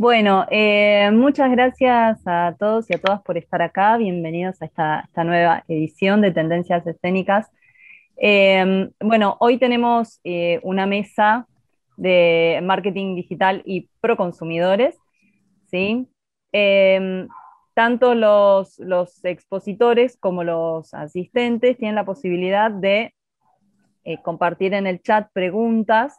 Bueno, eh, muchas gracias a todos y a todas por estar acá. Bienvenidos a esta, nueva edición de Tendencias Escénicas. Eh, bueno, hoy tenemos eh, una mesa de marketing digital y pro consumidores. ¿sí? tanto los, expositores como los asistentes tienen la posibilidad de compartir en el chat preguntas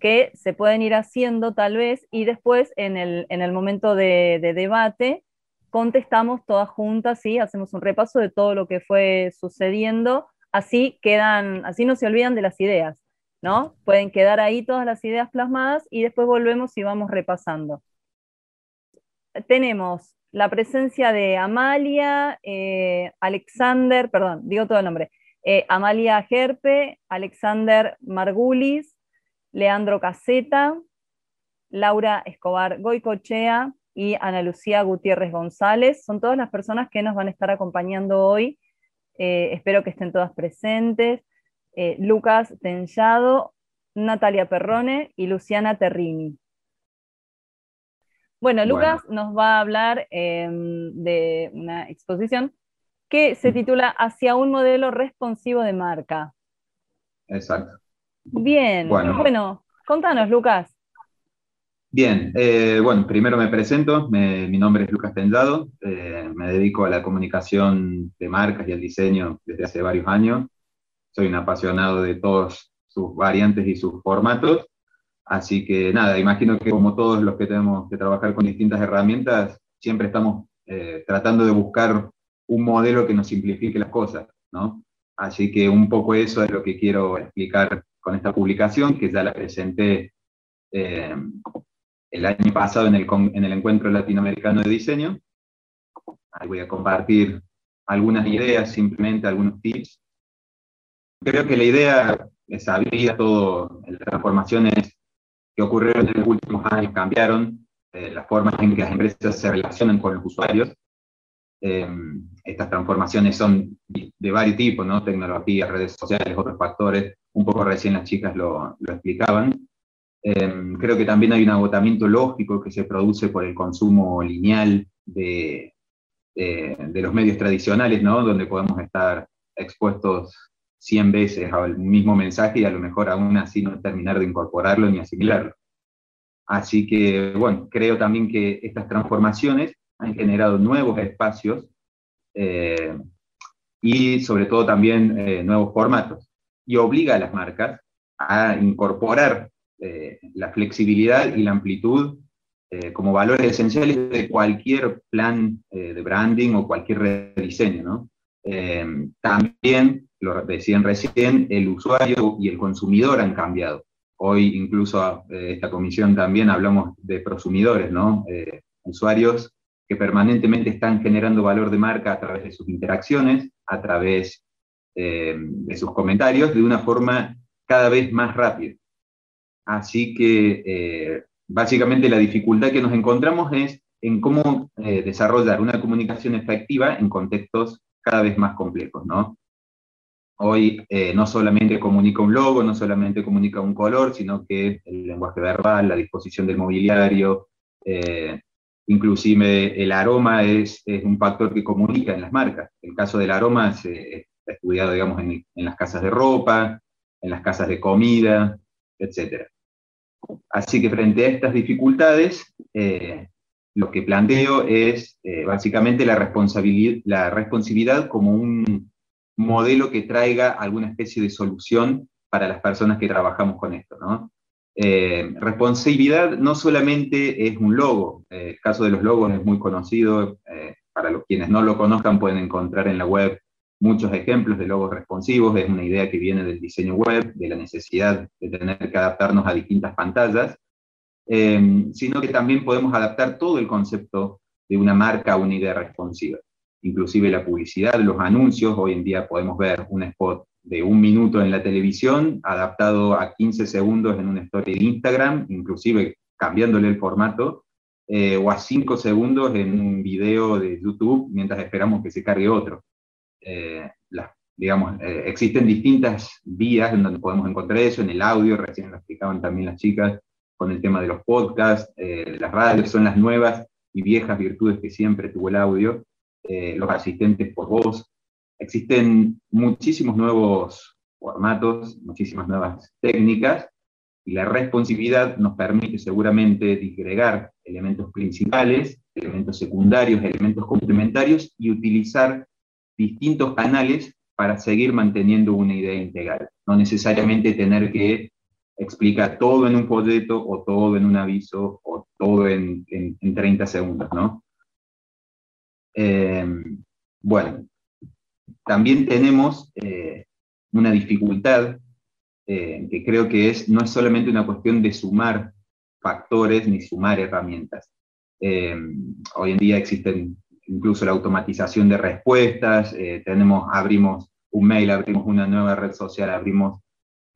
que se pueden ir haciendo tal vez y después en el, momento de, debate contestamos todas juntas, ¿sí? hacemos un repaso de todo lo que fue sucediendo, así quedan, así no se olvidan de las ideas, ¿no? Pueden quedar ahí todas las ideas plasmadas y después volvemos y vamos repasando. Tenemos la presencia de Amalia, eh, Alexander, perdón, digo todo el nombre, eh, Amalia Gerpe, Alexander Margulis, Leandro Caseta, Laura Escobar Goicochea y Ana Lucía Gutiérrez González. Son todas las personas que nos van a estar acompañando hoy. Eh, espero que estén todas presentes. Eh, Lucas Tenllado, Natalia Perrone y Luciana Terrini. Bueno, Lucas nos va a hablar em, de una exposición que se titula Hacia un modelo responsivo de marca. Exacto. Bien, bueno, contanos, Lucas. Bien, eh, bueno, primero me presento, mi nombre es Lucas Tendado, eh, me dedico a la comunicación de marcas y al diseño desde hace varios años. Soy un apasionado de todos sus variantes y sus formatos, así que nada, imagino que como todos los que tenemos que trabajar con distintas herramientas, siempre estamos eh, tratando de buscar un modelo que nos simplifique las cosas, ¿no? Así que un poco eso es lo que quiero explicar con esta publicación, que ya la presenté eh, el año pasado en el, en el Encuentro Latinoamericano de Diseño. Ahí voy a compartir algunas ideas, simplemente algunos tips. Creo que la idea es abrir todo, las transformaciones que ocurrieron en los últimos años cambiaron, eh, las formas en que las empresas se relacionan con los usuarios. Eh, estas transformaciones son de varios tipos, ¿no? Tecnología, redes sociales, otros factores un poco recién las chicas lo, explicaban. Em, creo que también hay un agotamiento lógico que se produce por el consumo lineal de, de, los medios tradicionales, ¿no? donde podemos estar expuestos 100 veces al mismo mensaje y a lo mejor aún así no terminar de incorporarlo ni asimilarlo. Así que, bueno, creo también que estas transformaciones han generado nuevos espacios eh, y sobre todo también eh, nuevos formatos y obliga a las marcas a incorporar eh, la flexibilidad y la amplitud eh, como valores esenciales de cualquier plan eh, de branding o cualquier rediseño. ¿no? también, lo decían recién, el usuario y el consumidor han cambiado. Hoy incluso esta comisión también hablamos de prosumidores, ¿no? usuarios que permanentemente están generando valor de marca a través de sus interacciones, a través eh, de sus comentarios de una forma cada vez más rápida. Así que eh, básicamente la dificultad que nos encontramos es en cómo eh, desarrollar una comunicación efectiva en contextos cada vez más complejos. Hoy no solamente comunica un logo, no solamente comunica un color, sino que el lenguaje verbal, la disposición del mobiliario, inclusive el aroma es, un factor que comunica en las marcas. El caso del aroma se, estudiado, digamos, en, las casas de ropa, en las casas de comida, etc. Así que frente a estas dificultades, eh, lo que planteo es eh, básicamente la responsabilidad, la responsabilidad como un modelo que traiga alguna especie de solución para las personas que trabajamos con esto. ¿no? Eh, responsabilidad no solamente es un logo, el caso de los logos es muy conocido, para los quienes no lo conozcan pueden encontrar en la web muchos ejemplos de logos responsivos, es una idea que viene del diseño web, de la necesidad de tener que adaptarnos a distintas pantallas, em, sino que también podemos adaptar todo el concepto de una marca a una idea responsiva. Inclusive la publicidad, los anuncios, hoy en día podemos ver un spot de un minuto en la televisión, adaptado a 15 segundos en una story de Instagram, inclusive cambiándole el formato, eh, o a 5 segundos en un video de YouTube mientras esperamos que se cargue otro. Eh, digamos, eh, existen distintas vías en donde podemos encontrar eso, en el audio, recién lo explicaban también las chicas, con el tema de los podcasts, las radios son las nuevas y viejas virtudes que siempre tuvo el audio, los asistentes por voz. Existen muchísimos nuevos formatos, muchísimas nuevas técnicas, y la responsabilidad nos permite seguramente disgregar elementos principales, elementos secundarios, elementos complementarios y utilizar distintos canales para seguir manteniendo una idea integral. No necesariamente tener que explicar todo en un folleto o todo en un aviso o todo en, 30 segundos, ¿no? Eh, bueno, también tenemos eh, una dificultad eh, que creo que es, no es solamente una cuestión de sumar factores ni sumar herramientas. Eh, hoy en día existen incluso la automatización de respuestas, eh, tenemos, abrimos un mail, abrimos una nueva red social, abrimos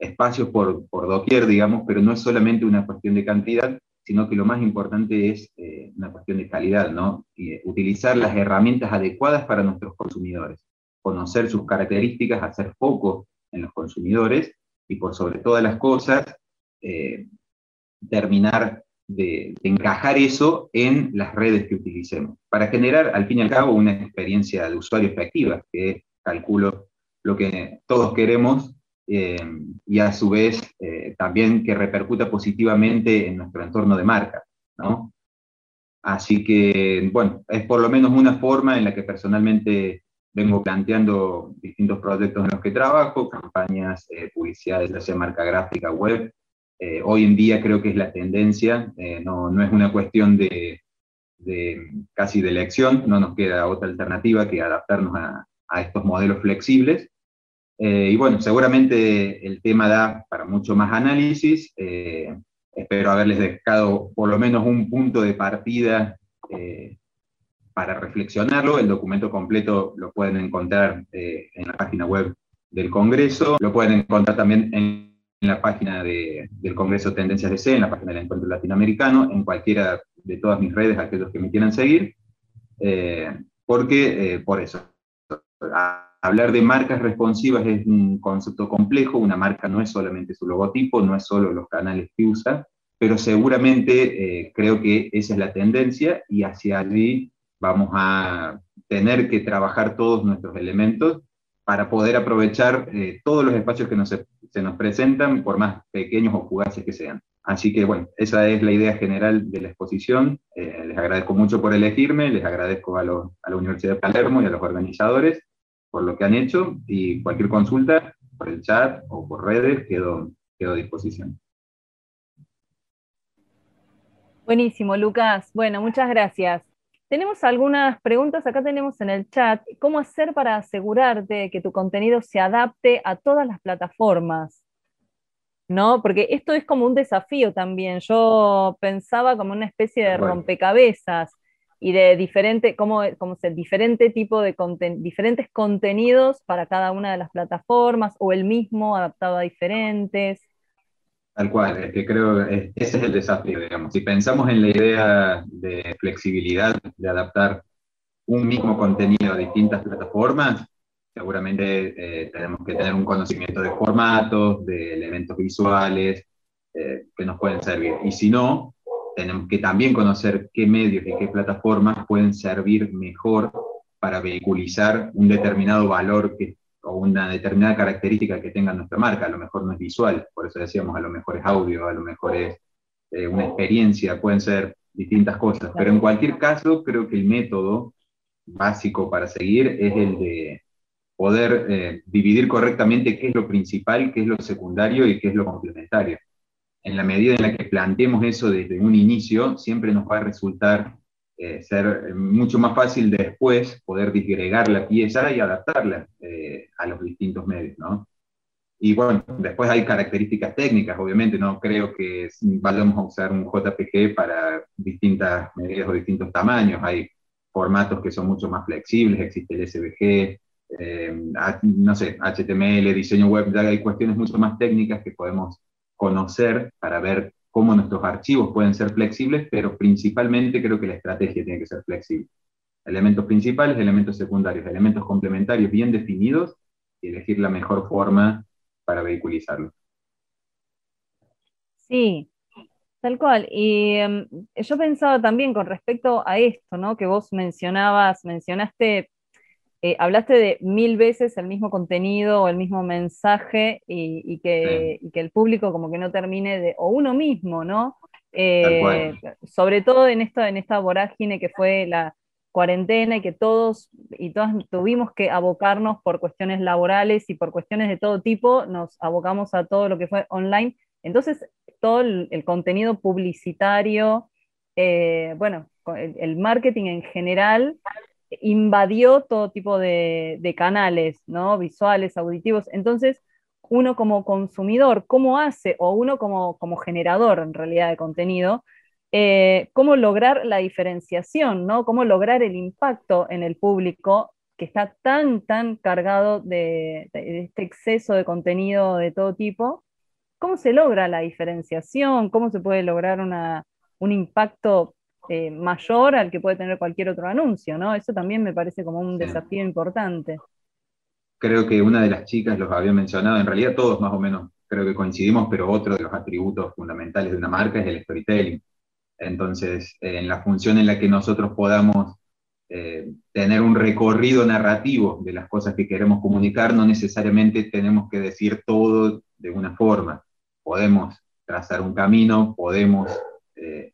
espacios por, por doquier, digamos, pero no es solamente una cuestión de cantidad, sino que lo más importante es una cuestión de calidad, ¿no? Y, utilizar las herramientas adecuadas para nuestros consumidores, conocer sus características, hacer foco en los consumidores y por sobre todas las cosas, eh, terminar de, encajar eso en las redes que utilicemos, para generar al fin y al cabo una experiencia de usuario efectiva, que calculo lo que todos queremos eh, y a su vez eh, también que repercuta positivamente en nuestro entorno de marca. Así que, bueno, es por lo menos una forma en la que personalmente vengo planteando distintos proyectos en los que trabajo, campañas, eh, publicidades, ya sea marca gráfica, web. Eh, hoy en día creo que es la tendencia, eh, no, no, es una cuestión de, casi de elección, no nos queda otra alternativa que adaptarnos a, a estos modelos flexibles. Y bueno, seguramente el tema da para mucho más análisis. espero haberles dejado por lo menos un punto de partida para reflexionarlo. El documento completo lo pueden encontrar eh, en la página web del Congreso, lo pueden encontrar también en, la página del Congreso Tendencias de C, en la página del Encuentro Latinoamericano, en cualquiera de todas mis redes, aquellos que me quieran seguir, eh, porque eh, por eso, hablar de marcas responsivas es un concepto complejo, una marca no es solamente su logotipo, no es solo los canales que usa, pero seguramente creo que esa es la tendencia y hacia allí vamos a tener que trabajar todos nuestros elementos para poder aprovechar eh, todos los espacios que se nos presentan, por más pequeños o fugaces que sean. Así que bueno, esa es la idea general de la exposición. Eh, les agradezco mucho por elegirme, les agradezco a, a, la Universidad de Palermo y a los organizadores por lo que han hecho y cualquier consulta por el chat o por redes quedo, quedo a disposición. Buenísimo, Lucas. Bueno, muchas gracias. Tenemos algunas preguntas, acá tenemos en el chat, ¿cómo hacer para asegurarte que tu contenido se adapte a todas las plataformas? ¿No? Porque esto es como un desafío también. Yo pensaba como una especie de rompecabezas y de diferente, como, como diferente tipo de diferentes contenidos para cada una de las plataformas o el mismo adaptado a diferentes. Tal cual, es que creo que ese es el desafío, digamos. Si pensamos en la idea de flexibilidad, de adaptar un mismo contenido a distintas plataformas, seguramente eh, tenemos que tener un conocimiento de formatos, de elementos visuales eh, que nos pueden servir. Y si no, tenemos que también conocer qué medios y qué plataformas pueden servir mejor para vehiculizar un determinado valor que o una determinada característica que tenga nuestra marca, a lo mejor no es visual, por eso decíamos, a lo mejor es audio, a lo mejor es eh, una experiencia, pueden ser distintas cosas, pero en cualquier caso creo que el método básico para seguir es el de poder eh, dividir correctamente qué es lo principal, qué es lo secundario y qué es lo complementario. En la medida en la que planteemos eso desde un inicio, siempre nos va a resultar eh, ser mucho más fácil después poder disgregar la pieza y adaptarla a los distintos medios, ¿no? Y bueno, después hay características técnicas, obviamente, no creo que vayamos a usar un JPG para distintas medidas o distintos tamaños, hay formatos que son mucho más flexibles, existe el SVG, eh, no sé, HTML, diseño web, ya hay cuestiones mucho más técnicas que podemos conocer para ver cómo nuestros archivos pueden ser flexibles, pero principalmente creo que la estrategia tiene que ser flexible. Elementos principales, elementos secundarios, elementos complementarios bien definidos y elegir la mejor forma para vehiculizarlos. Sí, Tal cual. Y em, yo pensaba también con respecto a esto, ¿no? Que vos mencionabas, mencionaste, eh, hablaste de mil veces el mismo contenido o el mismo mensaje y, que, que, el público como que no termine de, o uno mismo, ¿no? Eh, sobre todo en, esto, en esta vorágine que fue la cuarentena y que todos y todas tuvimos que abocarnos por cuestiones laborales y por cuestiones de todo tipo, nos abocamos a todo lo que fue online. Entonces, todo el, contenido publicitario, eh, bueno, el, marketing en general invadió todo tipo de, canales, ¿no? Visuales, auditivos. Entonces, uno como consumidor, ¿cómo hace? O uno como, como generador, en realidad, de contenido, eh, cómo lograr la diferenciación, ¿no? Cómo lograr el impacto en el público que está tan, tan cargado de este exceso de contenido de todo tipo, ¿Cómo se logra la diferenciación? ¿Cómo se puede lograr un impacto eh, mayor al que puede tener cualquier otro anuncio? ¿no? Eso también me parece como un desafío importante. Creo que una de las chicas los había mencionado, en realidad todos más o menos creo que coincidimos, pero otro de los atributos fundamentales de una marca es el storytelling. Entonces, en la función en la que nosotros podamos eh, tener un recorrido narrativo de las cosas que queremos comunicar, no necesariamente tenemos que decir todo de una forma podemos trazar un camino, podemos eh,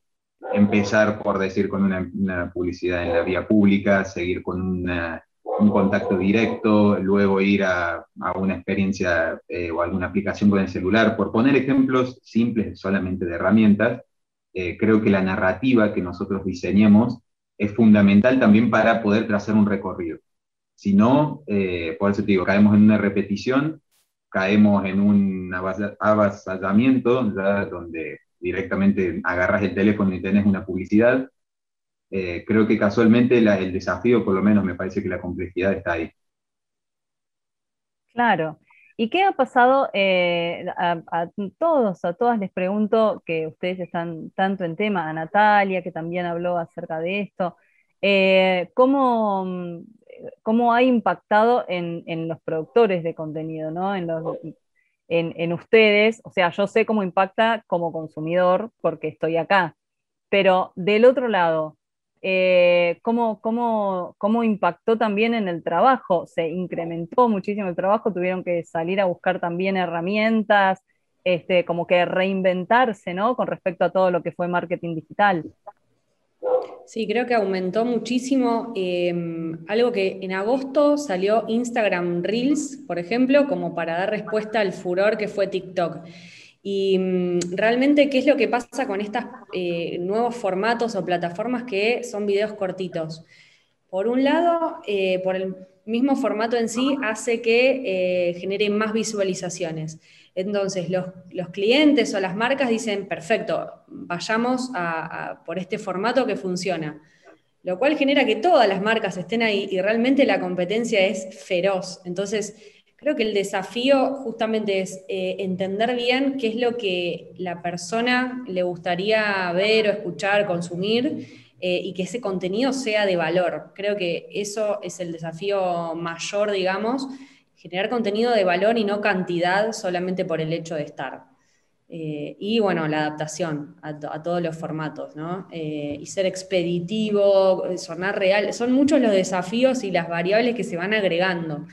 empezar, por decir, con una, publicidad en la vía pública, seguir con un contacto directo, luego ir a, una experiencia eh, o alguna aplicación con el celular. Por poner ejemplos simples solamente de herramientas, eh, creo que la narrativa que nosotros diseñemos es fundamental también para poder trazar un recorrido. Si no, por eso te digo, caemos en una repetición caemos en un avasallamiento, donde directamente agarras el teléfono y tenés una publicidad. Eh, creo que casualmente el desafío, por lo menos me parece que la complejidad está ahí. Claro. ¿Y qué ha pasado eh, a, todos, a todas les pregunto que ustedes están tanto en tema, a Natalia, que también habló acerca de esto, eh, ¿cómo, cómo ha impactado en, los productores de contenido, ¿no? En, ustedes, o sea, yo sé cómo impacta como consumidor porque estoy acá, pero del otro lado, eh, ¿cómo, cómo, impactó también en el trabajo? ¿Se incrementó muchísimo el trabajo? ¿Tuvieron que salir a buscar también herramientas? Este, como que reinventarse, ¿no? Con respecto a todo lo que fue marketing digital. Sí, creo que aumentó muchísimo. Em, algo que en agosto salió Instagram Reels, por ejemplo, como para dar respuesta al furor que fue TikTok. Y mm, realmente, ¿qué es lo que pasa con estos eh, nuevos formatos o plataformas que son videos cortitos? Por un lado, eh, por el mismo formato en sí, hace que eh, genere más visualizaciones. Entonces, los, clientes o las marcas dicen, perfecto, vayamos por este formato que funciona. Lo cual genera que todas las marcas estén ahí y realmente la competencia es feroz. Entonces, creo que el desafío justamente es eh, entender bien qué es lo que la persona le gustaría ver o escuchar, consumir, eh, y que ese contenido sea de valor. Creo que eso es el desafío mayor, digamos, generar contenido de valor y no cantidad solamente por el hecho de estar. Eh, y bueno, la adaptación a, todos los formatos, ¿no? Y ser expeditivo, sonar real, son muchos los desafíos y las variables que se van agregando.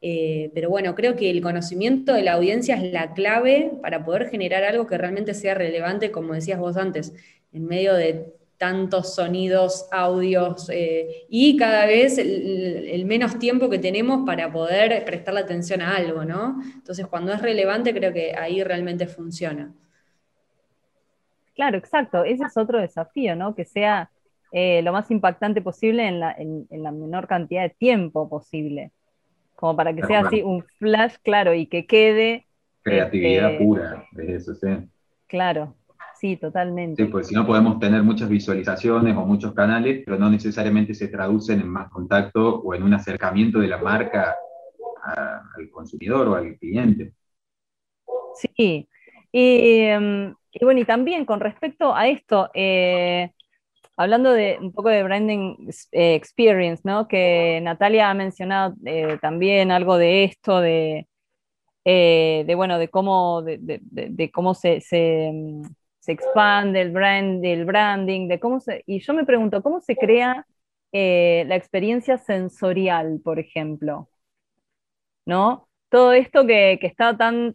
Eh, pero bueno, creo que el conocimiento de la audiencia es la clave para poder generar algo que realmente sea relevante, como decías vos antes, en medio de tantos sonidos, audios eh, y cada vez el, menos tiempo que tenemos para poder prestarle atención a algo, ¿no? Entonces, cuando es relevante, creo que ahí realmente funciona. Claro, exacto. Ese es otro desafío, ¿no? Que sea eh, lo más impactante posible en la, menor cantidad de tiempo posible. Como para que sea así un flash claro y que quede. Creatividad este, pura, es eso, sí. Claro, Sí, totalmente. Sí, pues si no podemos tener muchas visualizaciones o muchos canales, pero no necesariamente se traducen en más contacto o en un acercamiento de la marca al consumidor o al cliente. Sí, em, y, bueno, y también con respecto a esto, eh, hablando de un poco de branding eh, experience, ¿no? Que Natalia ha mencionado eh, también algo de esto, de, de bueno, de cómo, de, cómo se, se expande el, brand, el branding, de cómo se... Y yo me pregunto, ¿cómo se crea eh, la experiencia sensorial, por ejemplo? ¿No? Todo esto que, que está tan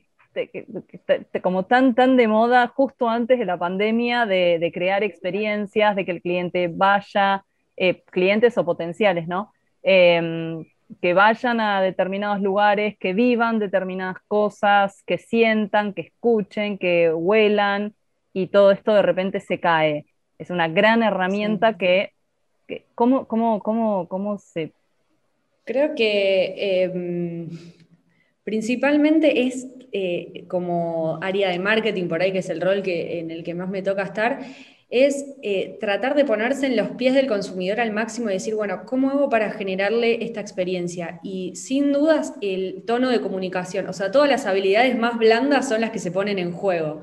como tan, tan de moda justo antes de la pandemia de, crear experiencias, de que el cliente vaya, eh, clientes o potenciales, ¿no? Em, que vayan a determinados lugares, que vivan determinadas cosas, que sientan, que escuchen, que huelan, y todo esto de repente se cae. Es una gran herramienta que, ¿cómo, cómo, cómo, cómo se... Creo que em, principalmente es eh, como área de marketing, por ahí que es el rol que, en el que más me toca estar, es eh, tratar de ponerse en los pies del consumidor al máximo y decir, bueno, ¿cómo hago para generarle esta experiencia? Y sin dudas el tono de comunicación, o sea, todas las habilidades más blandas son las que se ponen en juego.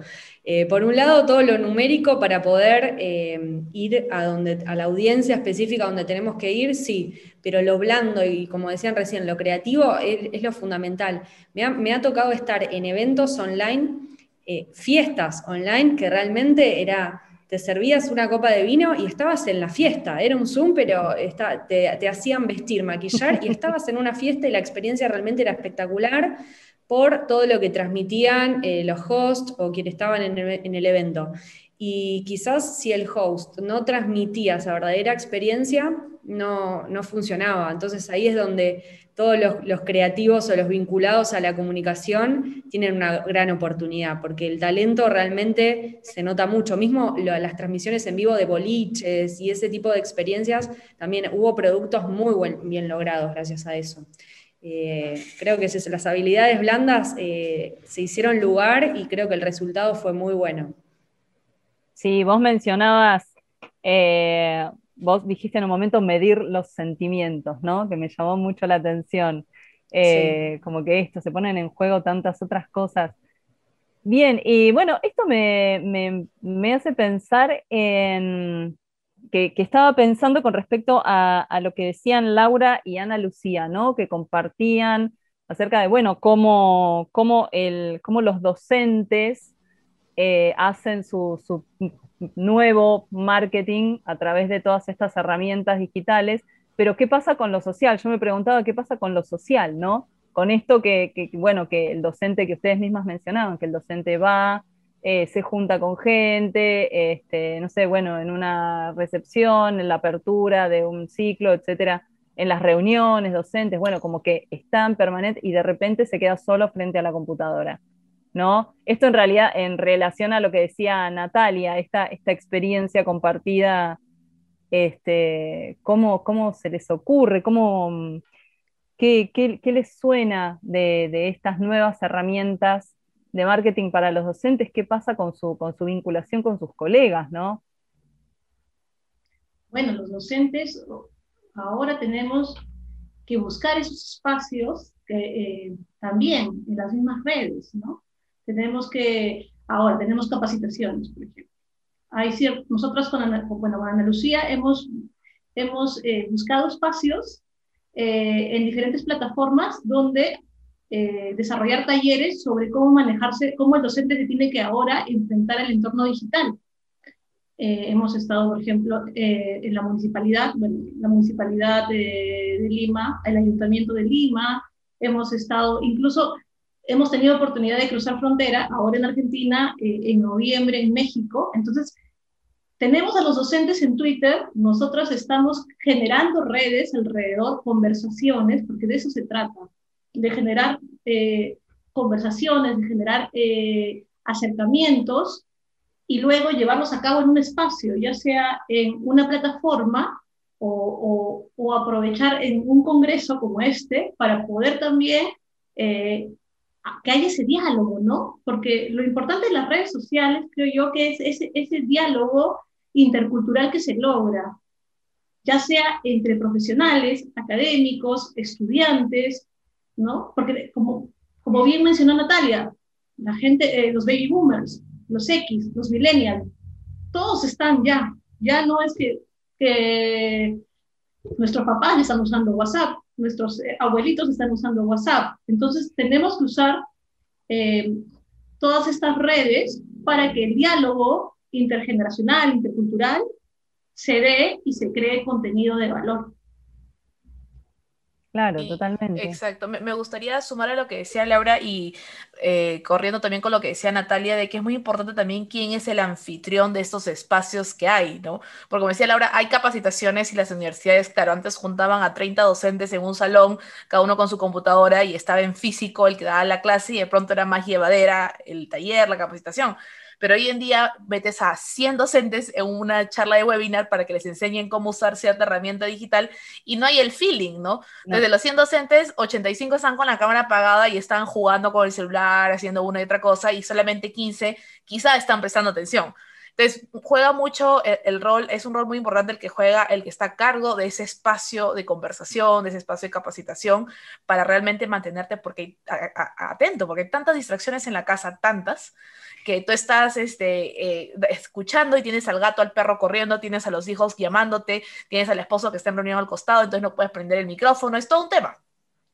Eh, por un lado, todo lo numérico para poder eh, ir a, donde, a la audiencia específica donde tenemos que ir, sí, pero lo blando y como decían recién, lo creativo es, lo fundamental. Me ha, me ha, tocado estar en eventos online, fiestas online, que realmente era te servías una copa de vino y estabas en la fiesta. Era un Zoom, pero te, hacían vestir, maquillar y estabas en una fiesta y la experiencia realmente era espectacular por todo lo que transmitían eh, los hosts o quienes estaban en el, evento. Y quizás si el host no transmitía esa verdadera experiencia, no, no funcionaba. Entonces ahí es donde todos los, creativos o los vinculados a la comunicación tienen una gran oportunidad, porque el talento realmente se nota mucho. Mismo las transmisiones en vivo de boliches y ese tipo de experiencias, también hubo productos muy bien logrados gracias a eso. Eh, creo que las habilidades blandas eh, se hicieron lugar y creo que el resultado fue muy bueno. Sí, vos mencionabas eh, vos dijiste en un momento medir los sentimientos, ¿no? Que me llamó mucho la atención. Como que esto, se ponen en juego tantas otras cosas. Bien, y bueno, esto me, hace pensar en que, estaba pensando con respecto a, lo que decían Laura y Ana Lucía, ¿no? Que compartían acerca de, bueno, cómo, cómo, el, cómo los docentes eh, hacen su, su nuevo marketing a través de todas estas herramientas digitales, pero ¿qué pasa con lo social? Yo me preguntaba qué pasa con lo social, ¿no? Con esto que, bueno, que el docente que ustedes mismas mencionaban, que el docente va, eh, se junta con gente, este, no sé, bueno, en una recepción, en la apertura de un ciclo, etcétera, en las reuniones docentes, bueno, como que están permanentes y de repente se queda solo frente a la computadora. ¿no? Esto en realidad en relación a lo que decía Natalia, esta, esta experiencia compartida, este, ¿cómo, ¿cómo, se les ocurre? ¿Cómo, qué, qué, les suena de, estas nuevas herramientas de marketing para los docentes? ¿Qué pasa con su, con su vinculación con sus colegas, no? Bueno, los docentes ahora tenemos que buscar esos espacios eh, también en las mismas redes, ¿no? Tenemos que, ahora, tenemos capacitaciones, por ejemplo. Hay cierto, nosotros con Ana, bueno, con Ana Lucía hemos, hemos eh, buscado espacios eh, en diferentes plataformas donde eh, desarrollar talleres sobre cómo manejarse, cómo el docente se tiene que ahora enfrentar al entorno digital. hemos estado, por ejemplo, en la municipalidad, la municipalidad de, de, Lima, el ayuntamiento de Lima, hemos estado incluso hemos tenido oportunidad de cruzar frontera, ahora en Argentina, eh, en noviembre en México. Entonces, tenemos a los docentes en Twitter, nosotros estamos generando redes alrededor, conversaciones, porque de eso se trata, de generar eh, conversaciones, de generar eh, acercamientos y luego llevarlos a cabo en un espacio, ya sea en una plataforma o, aprovechar en un congreso como este para poder también que haya ese diálogo, ¿no? Porque lo importante de las redes sociales, creo yo, que es ese diálogo intercultural que se logra, ya sea entre profesionales, académicos, estudiantes, ¿no? Porque como, como bien mencionó Natalia, la gente, eh, los baby boomers, los X, los millennials, todos están ya, ya no es que, que nuestros papás están usando WhatsApp, nuestros eh, abuelitos están usando WhatsApp. Entonces tenemos que usar eh, todas estas redes para que el diálogo intergeneracional, intercultural, se dé y se cree contenido de valor. Claro, totalmente. Exacto. Me, gustaría sumar a lo que decía Laura y eh, corriendo también con lo que decía Natalia, de que es muy importante también quién es el anfitrión de estos espacios que hay, ¿no? Porque como decía Laura, hay capacitaciones y las universidades, claro, antes juntaban a 30 docentes en un salón, cada uno con su computadora y estaba en físico el que daba la clase y de pronto era más llevadera el taller, la capacitación pero hoy en día metes a 100 docentes en una charla de webinar para que les enseñen cómo usar cierta herramienta digital y no hay el feeling, ¿no? Desde los 100 docentes, 85 están con la cámara apagada y están jugando con el celular, haciendo una y otra cosa, y solamente 15 quizá están prestando atención. Entonces, juega mucho el, rol, es un rol muy importante el que juega el que está a cargo de ese espacio de conversación, de ese espacio de capacitación, para realmente mantenerte porque, atento, porque hay tantas distracciones en la casa, tantas, que tú estás este, eh, escuchando y tienes al gato, al perro corriendo, tienes a los hijos llamándote, tienes al esposo que está en reunión al costado, entonces no puedes prender el micrófono, es todo un tema.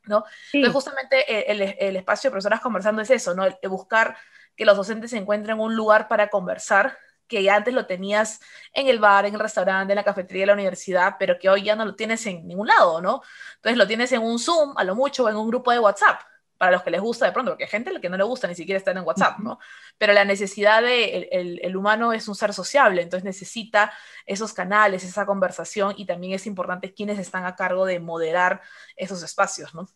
¿no? Entonces, justamente el, el, espacio de personas conversando es eso, ¿no? El, buscar que los docentes encuentren un lugar para conversar que antes lo tenías en el bar, en el restaurante, en la cafetería de la universidad, pero que hoy ya no lo tienes en ningún lado, ¿no? Entonces lo tienes en un Zoom, a lo mucho, o en un grupo de WhatsApp para los que les gusta de pronto, porque hay gente que no le gusta ni siquiera estar en WhatsApp, ¿no? Pero la necesidad de, el, humano es un ser sociable, entonces necesita esos canales, esa conversación y también es importante quienes están a cargo de moderar esos espacios, ¿no?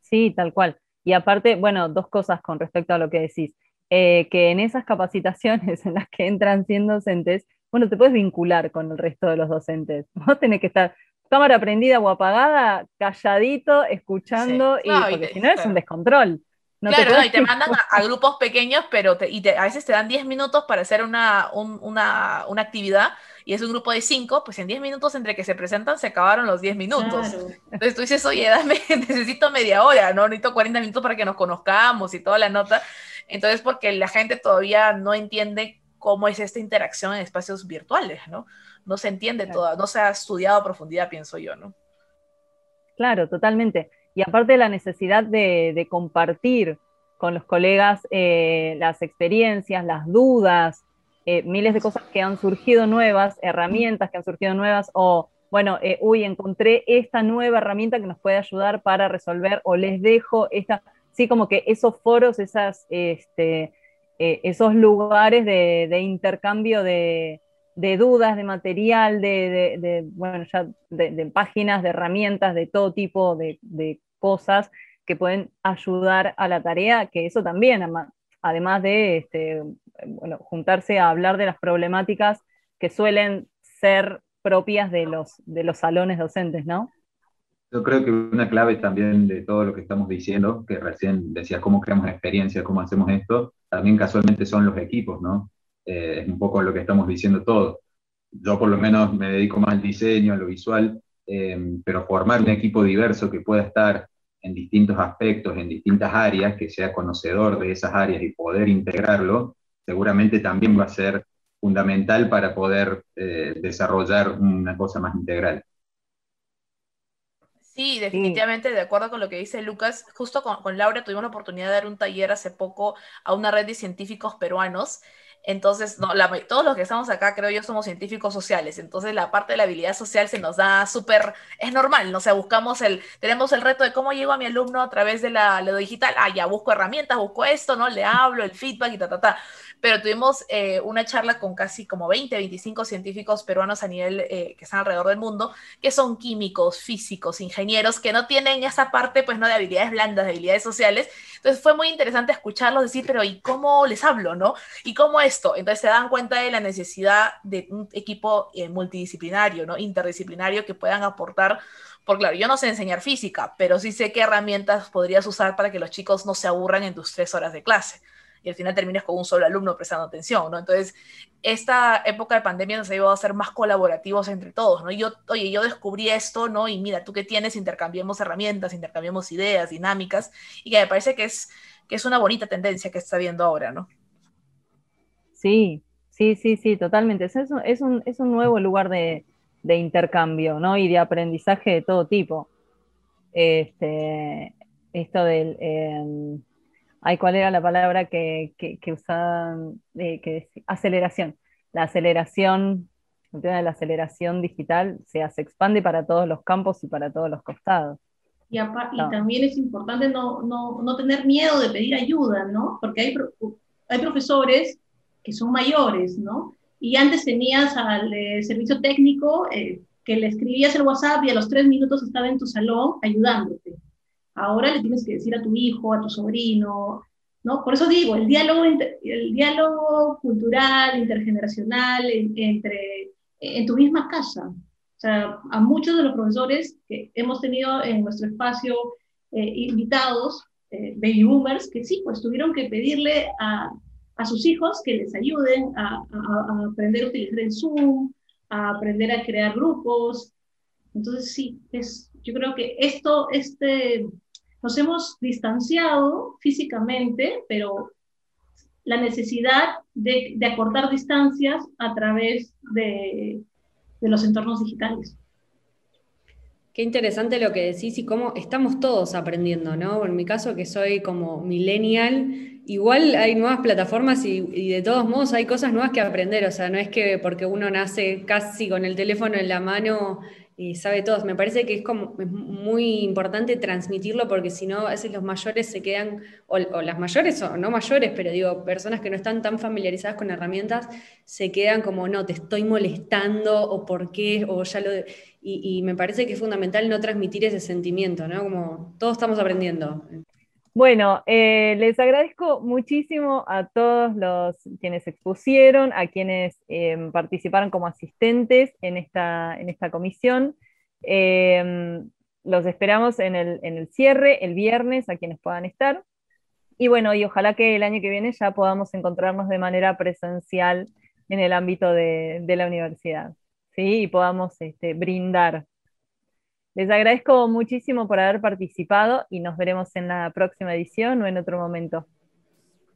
Sí, tal cual. Y aparte, bueno, dos cosas con respecto a lo que decís. Eh, que en esas capacitaciones en las que entran 100 docentes, bueno, te puedes vincular con el resto de los docentes. Vos tenés que estar cámara prendida o apagada, calladito, escuchando, y, porque si no es un descontrol. claro, y te mandan a, grupos pequeños, pero y a veces te dan 10 minutos para hacer una, una, una, actividad y es un grupo de 5, pues en 10 minutos entre que se presentan se acabaron los 10 minutos. Entonces tú dices, oye, dame, necesito media hora, ¿no? Necesito 40 minutos para que nos conozcamos y toda la nota. Entonces, porque la gente todavía no entiende cómo es esta interacción en espacios virtuales, ¿no? No se entiende toda, no se ha estudiado a profundidad, pienso yo, ¿no? Claro, totalmente. Y aparte de la necesidad de, compartir con los colegas eh, las experiencias, las dudas, eh, miles de cosas que han surgido nuevas, herramientas que han surgido nuevas, o bueno, eh, uy, encontré esta nueva herramienta que nos puede ayudar para resolver, o les dejo esta, sí, como que esos foros, esas, este, esos lugares de intercambio de, de dudas, de material, de, bueno, ya de, páginas, de herramientas, de todo tipo de, cosas que pueden ayudar a la tarea, que eso también, además de este, bueno, juntarse a hablar de las problemáticas que suelen ser propias de los, de los salones docentes, ¿no? Yo creo que una clave también de todo lo que estamos diciendo, que recién decía cómo creamos experiencia, cómo hacemos esto, también casualmente son los equipos, ¿no? Eh, es un poco lo que estamos diciendo todos. Yo por lo menos me dedico más al diseño, a lo visual, eh, pero formar un equipo diverso que pueda estar en distintos aspectos, en distintas áreas, que sea conocedor de esas áreas y poder integrarlo, seguramente también va a ser fundamental para poder eh, desarrollar una cosa más integral. Sí, definitivamente, de acuerdo con lo que dice Lucas. Justo con, con, Laura tuvimos la oportunidad de dar un taller hace poco a una red de científicos peruanos entonces, no, todos los que estamos acá, creo yo, somos científicos sociales. Entonces, la parte de la habilidad social se nos da súper, es normal, ¿no? O sea, buscamos el, tenemos el reto de cómo llego a mi alumno a través de la, lo digital. Ah, ya busco herramientas, busco esto, ¿no? Le hablo, el feedback y ta, ta, ta pero tuvimos eh, una charla con casi como 20, 25 científicos peruanos a nivel eh, que están alrededor del mundo, que son químicos, físicos, ingenieros, que no tienen esa parte, pues, no de habilidades blandas, de habilidades sociales. Entonces fue muy interesante escucharlos decir, pero ¿y cómo les hablo, no? ¿Y cómo esto? Entonces se dan cuenta de la necesidad de un equipo eh, multidisciplinario, ¿no? Interdisciplinario que puedan aportar porque claro, yo no sé enseñar física, pero sí sé qué herramientas podrías usar para que los chicos no se aburran en tus tres horas de clase y al final termines con un solo alumno prestando atención, ¿no? Entonces, esta época de pandemia nos ha llevado a ser más colaborativos entre todos, ¿no? yo, oye, yo descubrí esto, ¿no? Y mira, tú qué tienes, intercambiemos herramientas, intercambiemos ideas, dinámicas, y que me parece que es, que es una bonita tendencia que está viendo ahora, ¿no? Sí, sí, sí, sí, totalmente. Es un, es un, es un nuevo lugar de, de intercambio, ¿no? Y de aprendizaje de todo tipo. Este, esto del... Em, Ay, ¿cuál era la palabra que, que, usaban? Eh, que aceleración. la aceleración, el tema de la aceleración digital se, se expande para todos los campos y para todos los costados. Y, y también es importante no, no, no, tener miedo de pedir ayuda, ¿no? Porque hay, hay profesores que son mayores, ¿no? Y antes tenías al servicio técnico eh, que le escribías el WhatsApp y a los tres minutos estaba en tu salón ayudándote. Ahora le tienes que decir a tu hijo, a tu sobrino, ¿no? Por eso digo, el diálogo, el diálogo cultural, intergeneracional, entre, en tu misma casa. O sea, a muchos de los profesores que hemos tenido en nuestro espacio eh, invitados, eh, baby boomers, que sí, pues tuvieron que pedirle a, a sus hijos que les ayuden a, a, aprender a utilizar el Zoom, a aprender a crear grupos. Entonces, sí, es, yo creo que esto, este, nos hemos distanciado físicamente, pero la necesidad de, de acortar distancias a través de, de los entornos digitales. Qué interesante lo que decís y cómo estamos todos aprendiendo, ¿no? En mi caso, que soy como millennial, igual hay nuevas plataformas y, y, de todos modos hay cosas nuevas que aprender, o sea, no es que porque uno nace casi con el teléfono en la mano sabe todo. Me parece que es como muy importante transmitirlo porque si no, a veces los mayores se quedan, o, las mayores o no mayores, pero digo, personas que no están tan familiarizadas con herramientas, se quedan como, no, te estoy molestando o por qué, o ya lo... Y me parece que es fundamental no transmitir ese sentimiento, ¿no? Como todos estamos aprendiendo. Bueno, eh, les agradezco muchísimo a todos los quienes expusieron, a quienes em, participaron como asistentes en esta, en esta comisión. Em, los esperamos en el, en el, cierre el viernes a quienes puedan estar. Y bueno, y ojalá que el año que viene ya podamos encontrarnos de manera presencial en el ámbito de, de la universidad, ¿sí? Y podamos este, brindar les agradezco muchísimo por haber participado y nos veremos en la próxima edición o en otro momento.